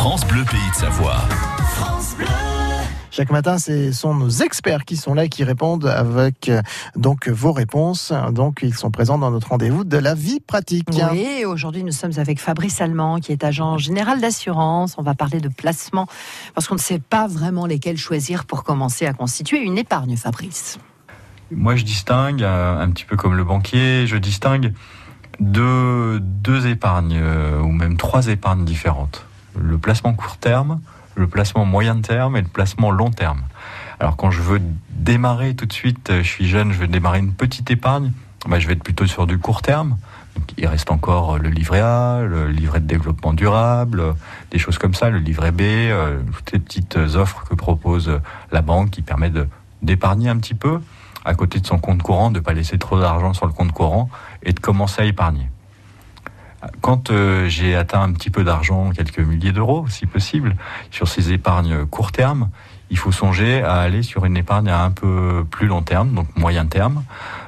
France Bleu Pays de Savoie. Chaque matin, ce sont nos experts qui sont là et qui répondent avec euh, donc vos réponses. Donc, ils sont présents dans notre rendez-vous de la vie pratique. Oui, aujourd'hui, nous sommes avec Fabrice Allemand, qui est agent général d'assurance. On va parler de placement parce qu'on ne sait pas vraiment lesquels choisir pour commencer à constituer une épargne, Fabrice. Moi, je distingue, euh, un petit peu comme le banquier, je distingue deux, deux épargnes, euh, ou même trois épargnes différentes. Le placement court terme, le placement moyen terme et le placement long terme. Alors quand je veux démarrer tout de suite, je suis jeune, je veux démarrer une petite épargne, bah, je vais être plutôt sur du court terme. il reste encore le livret A, le livret de développement durable, des choses comme ça, le livret B, euh, toutes les petites offres que propose la banque qui permettent d'épargner un petit peu à côté de son compte courant, de ne pas laisser trop d'argent sur le compte courant et de commencer à épargner. Quand euh, j'ai atteint un petit peu d'argent, quelques milliers d'euros si possible, sur ces épargnes court terme, il faut songer à aller sur une épargne à un peu plus long terme, donc moyen terme,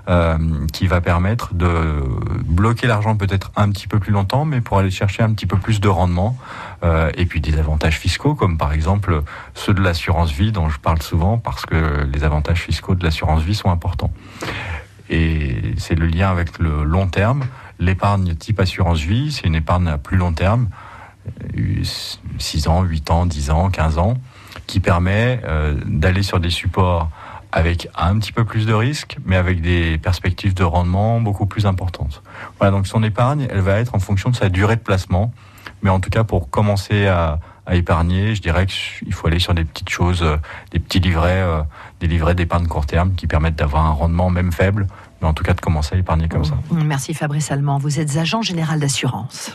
euh, qui va permettre de bloquer l'argent peut-être un petit peu plus longtemps, mais pour aller chercher un petit peu plus de rendement, euh, et puis des avantages fiscaux, comme par exemple ceux de l'assurance vie dont je parle souvent, parce que les avantages fiscaux de l'assurance vie sont importants. Et c'est le lien avec le long terme. L'épargne type assurance vie, c'est une épargne à plus long terme, 6 ans, 8 ans, 10 ans, 15 ans, qui permet euh, d'aller sur des supports avec un petit peu plus de risques, mais avec des perspectives de rendement beaucoup plus importantes. Voilà, donc son épargne, elle va être en fonction de sa durée de placement. Mais en tout cas, pour commencer à, épargner, je dirais qu'il faut aller sur des petites choses, euh, des petits livrets, euh, des livrets d'épargne court terme qui permettent d'avoir un rendement même faible, mais en tout cas de commencer à épargner comme ça. Merci Fabrice Allemand, vous êtes agent général d'assurance.